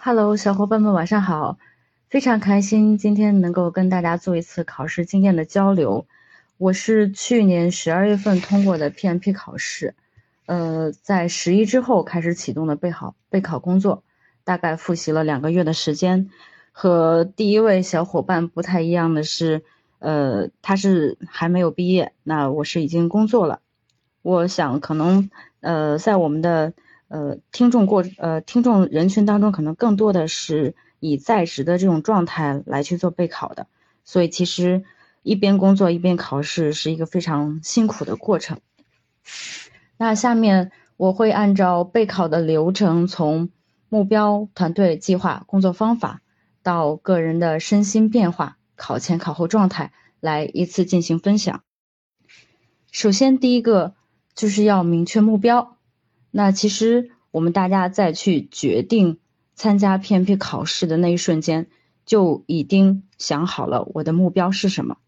Hello，小伙伴们晚上好，非常开心今天能够跟大家做一次考试经验的交流。我是去年十二月份通过的 PMP 考试，呃，在十一之后开始启动的备考备考工作，大概复习了两个月的时间。和第一位小伙伴不太一样的是，呃，他是还没有毕业，那我是已经工作了。我想可能，呃，在我们的。呃，听众过呃，听众人群当中可能更多的是以在职的这种状态来去做备考的，所以其实一边工作一边考试是一个非常辛苦的过程。那下面我会按照备考的流程，从目标、团队、计划、工作方法到个人的身心变化、考前考后状态来依次进行分享。首先，第一个就是要明确目标。那其实我们大家在去决定参加 PMP 考试的那一瞬间，就已经想好了我的目标是什么。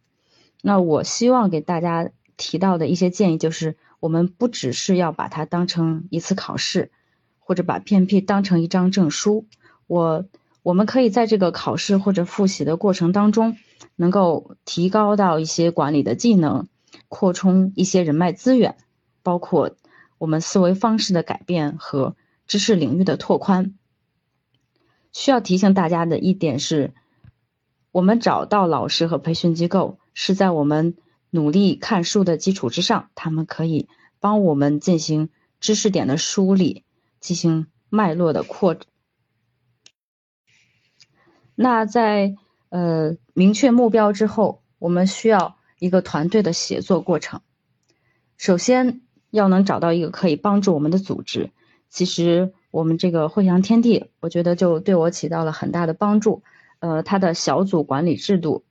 那我希望给大家提到的一些建议就是，我们不只是要把它当成一次考试，或者把 PMP 当成一张证书。我我们可以在这个考试或者复习的过程当中，能够提高到一些管理的技能，扩充一些人脉资源，包括。我们思维方式的改变和知识领域的拓宽，需要提醒大家的一点是，我们找到老师和培训机构是在我们努力看书的基础之上，他们可以帮我们进行知识点的梳理，进行脉络的扩。那在呃明确目标之后，我们需要一个团队的协作过程，首先。要能找到一个可以帮助我们的组织，其实我们这个汇阳天地，我觉得就对我起到了很大的帮助。呃，它的小组管理制度，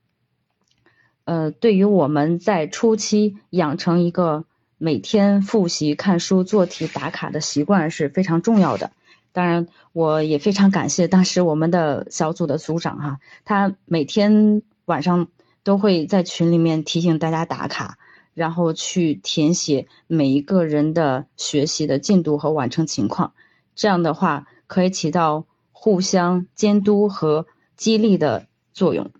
呃，对于我们在初期养成一个每天复习、看书、做题、打卡的习惯是非常重要的。当然，我也非常感谢当时我们的小组的组长哈，他每天晚上都会在群里面提醒大家打卡。然后去填写每一个人的学习的进度和完成情况，这样的话可以起到互相监督和激励的作用。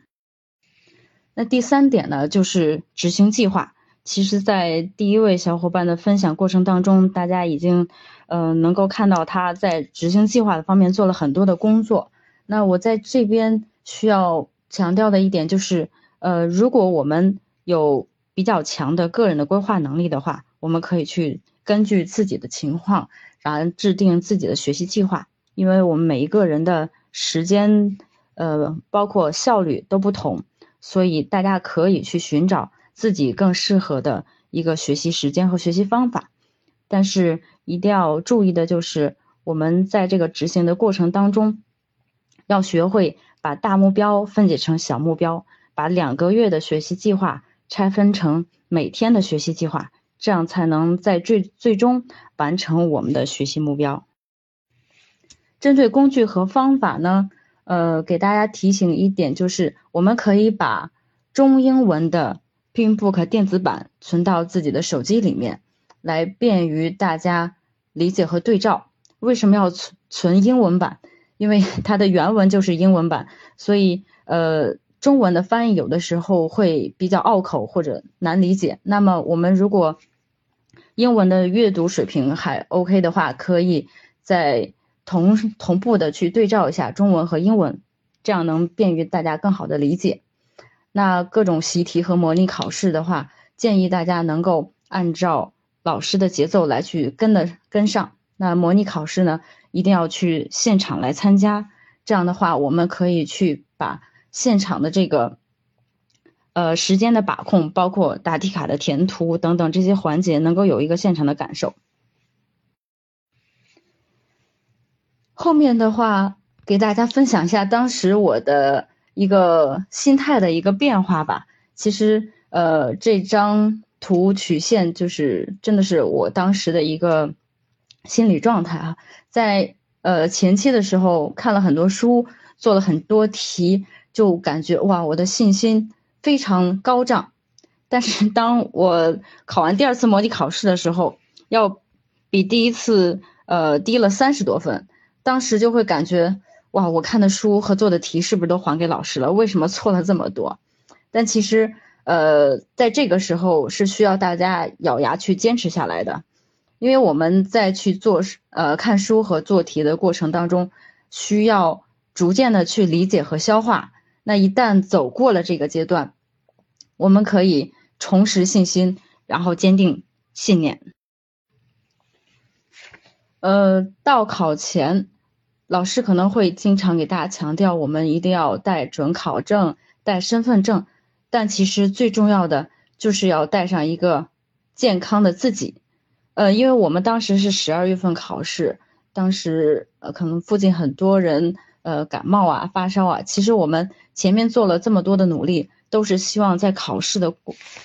那第三点呢，就是执行计划。其实，在第一位小伙伴的分享过程当中，大家已经，呃，能够看到他在执行计划的方面做了很多的工作。那我在这边需要强调的一点就是，呃，如果我们有比较强的个人的规划能力的话，我们可以去根据自己的情况，然后制定自己的学习计划。因为我们每一个人的时间，呃，包括效率都不同，所以大家可以去寻找自己更适合的一个学习时间和学习方法。但是一定要注意的就是，我们在这个执行的过程当中，要学会把大目标分解成小目标，把两个月的学习计划。拆分成每天的学习计划，这样才能在最最终完成我们的学习目标。针对工具和方法呢，呃，给大家提醒一点，就是我们可以把中英文的 Pinbook 电子版存到自己的手机里面，来便于大家理解和对照。为什么要存存英文版？因为它的原文就是英文版，所以呃。中文的翻译有的时候会比较拗口或者难理解。那么我们如果英文的阅读水平还 OK 的话，可以在同同步的去对照一下中文和英文，这样能便于大家更好的理解。那各种习题和模拟考试的话，建议大家能够按照老师的节奏来去跟的跟上。那模拟考试呢，一定要去现场来参加，这样的话我们可以去把。现场的这个，呃，时间的把控，包括答题卡的填涂等等这些环节，能够有一个现场的感受。后面的话，给大家分享一下当时我的一个心态的一个变化吧。其实，呃，这张图曲线就是真的是我当时的一个心理状态啊。在呃前期的时候，看了很多书，做了很多题。就感觉哇，我的信心非常高涨，但是当我考完第二次模拟考试的时候，要比第一次呃低了三十多分，当时就会感觉哇，我看的书和做的题是不是都还给老师了？为什么错了这么多？但其实，呃，在这个时候是需要大家咬牙去坚持下来的，因为我们在去做呃看书和做题的过程当中，需要逐渐的去理解和消化。那一旦走过了这个阶段，我们可以重拾信心，然后坚定信念。呃，到考前，老师可能会经常给大家强调，我们一定要带准考证、带身份证。但其实最重要的就是要带上一个健康的自己。呃，因为我们当时是十二月份考试，当时呃可能附近很多人呃感冒啊、发烧啊。其实我们前面做了这么多的努力，都是希望在考试的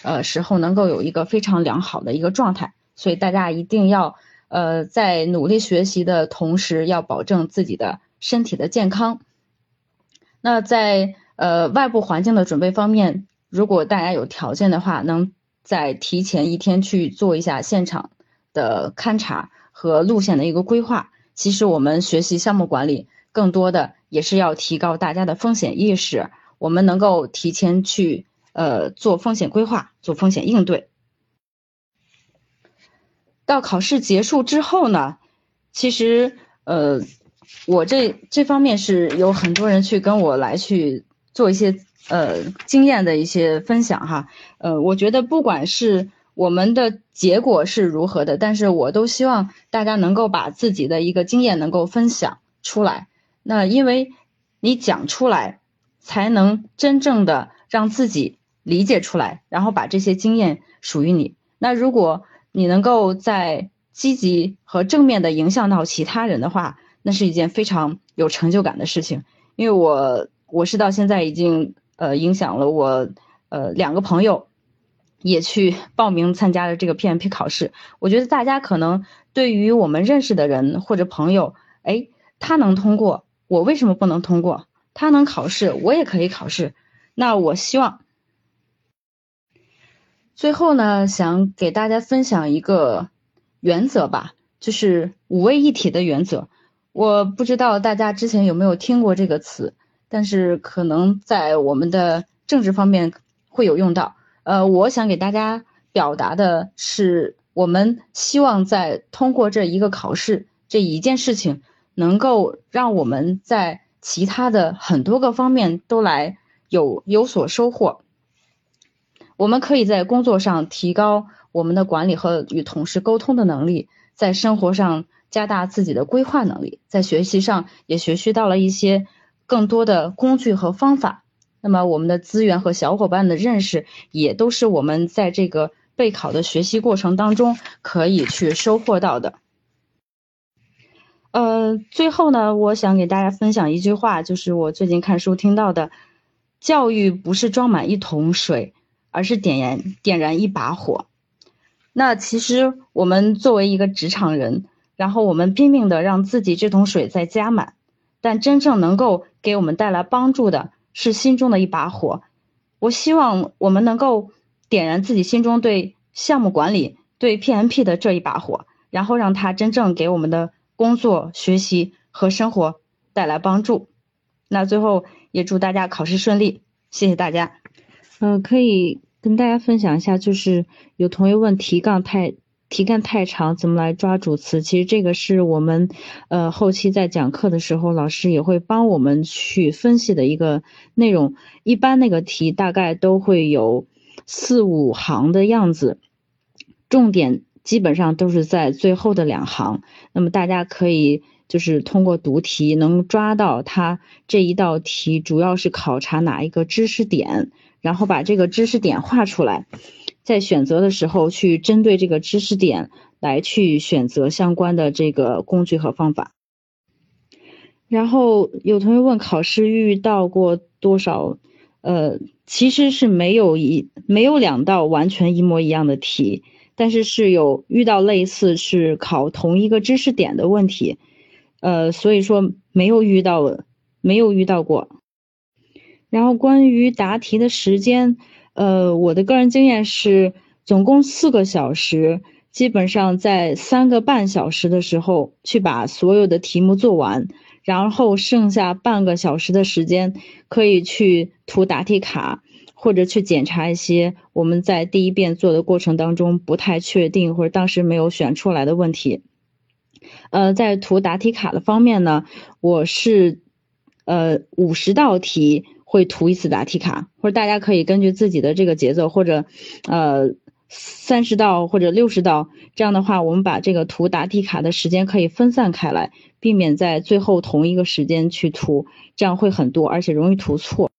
呃时候能够有一个非常良好的一个状态。所以大家一定要。呃，在努力学习的同时，要保证自己的身体的健康。那在呃外部环境的准备方面，如果大家有条件的话，能在提前一天去做一下现场的勘察和路线的一个规划。其实我们学习项目管理，更多的也是要提高大家的风险意识。我们能够提前去呃做风险规划，做风险应对。到考试结束之后呢，其实呃，我这这方面是有很多人去跟我来去做一些呃经验的一些分享哈，呃，我觉得不管是我们的结果是如何的，但是我都希望大家能够把自己的一个经验能够分享出来。那因为你讲出来，才能真正的让自己理解出来，然后把这些经验属于你。那如果你能够在积极和正面的影响到其他人的话，那是一件非常有成就感的事情。因为我我是到现在已经呃影响了我呃两个朋友，也去报名参加了这个 PMP 考试。我觉得大家可能对于我们认识的人或者朋友，哎，他能通过，我为什么不能通过？他能考试，我也可以考试。那我希望。最后呢，想给大家分享一个原则吧，就是五位一体的原则。我不知道大家之前有没有听过这个词，但是可能在我们的政治方面会有用到。呃，我想给大家表达的是，我们希望在通过这一个考试这一件事情，能够让我们在其他的很多个方面都来有有所收获。我们可以在工作上提高我们的管理和与同事沟通的能力，在生活上加大自己的规划能力，在学习上也学习到了一些更多的工具和方法。那么，我们的资源和小伙伴的认识，也都是我们在这个备考的学习过程当中可以去收获到的。呃，最后呢，我想给大家分享一句话，就是我最近看书听到的：教育不是装满一桶水。而是点燃点燃一把火。那其实我们作为一个职场人，然后我们拼命的让自己这桶水再加满，但真正能够给我们带来帮助的是心中的一把火。我希望我们能够点燃自己心中对项目管理、对 PMP 的这一把火，然后让它真正给我们的工作、学习和生活带来帮助。那最后也祝大家考试顺利，谢谢大家。嗯，可以跟大家分享一下，就是有同学问题干太题干太长，怎么来抓主词？其实这个是我们呃后期在讲课的时候，老师也会帮我们去分析的一个内容。一般那个题大概都会有四五行的样子，重点基本上都是在最后的两行。那么大家可以就是通过读题能抓到它这一道题主要是考察哪一个知识点。然后把这个知识点画出来，在选择的时候去针对这个知识点来去选择相关的这个工具和方法。然后有同学问考试遇到过多少？呃，其实是没有一没有两道完全一模一样的题，但是是有遇到类似是考同一个知识点的问题。呃，所以说没有遇到没有遇到过。然后关于答题的时间，呃，我的个人经验是，总共四个小时，基本上在三个半小时的时候去把所有的题目做完，然后剩下半个小时的时间可以去涂答题卡，或者去检查一些我们在第一遍做的过程当中不太确定或者当时没有选出来的问题。呃，在涂答题卡的方面呢，我是呃五十道题会涂一次答题卡，或者大家可以根据自己的这个节奏，或者呃。三十道或者六十道，这样的话，我们把这个涂答题卡的时间可以分散开来，避免在最后同一个时间去涂，这样会很多，而且容易涂错。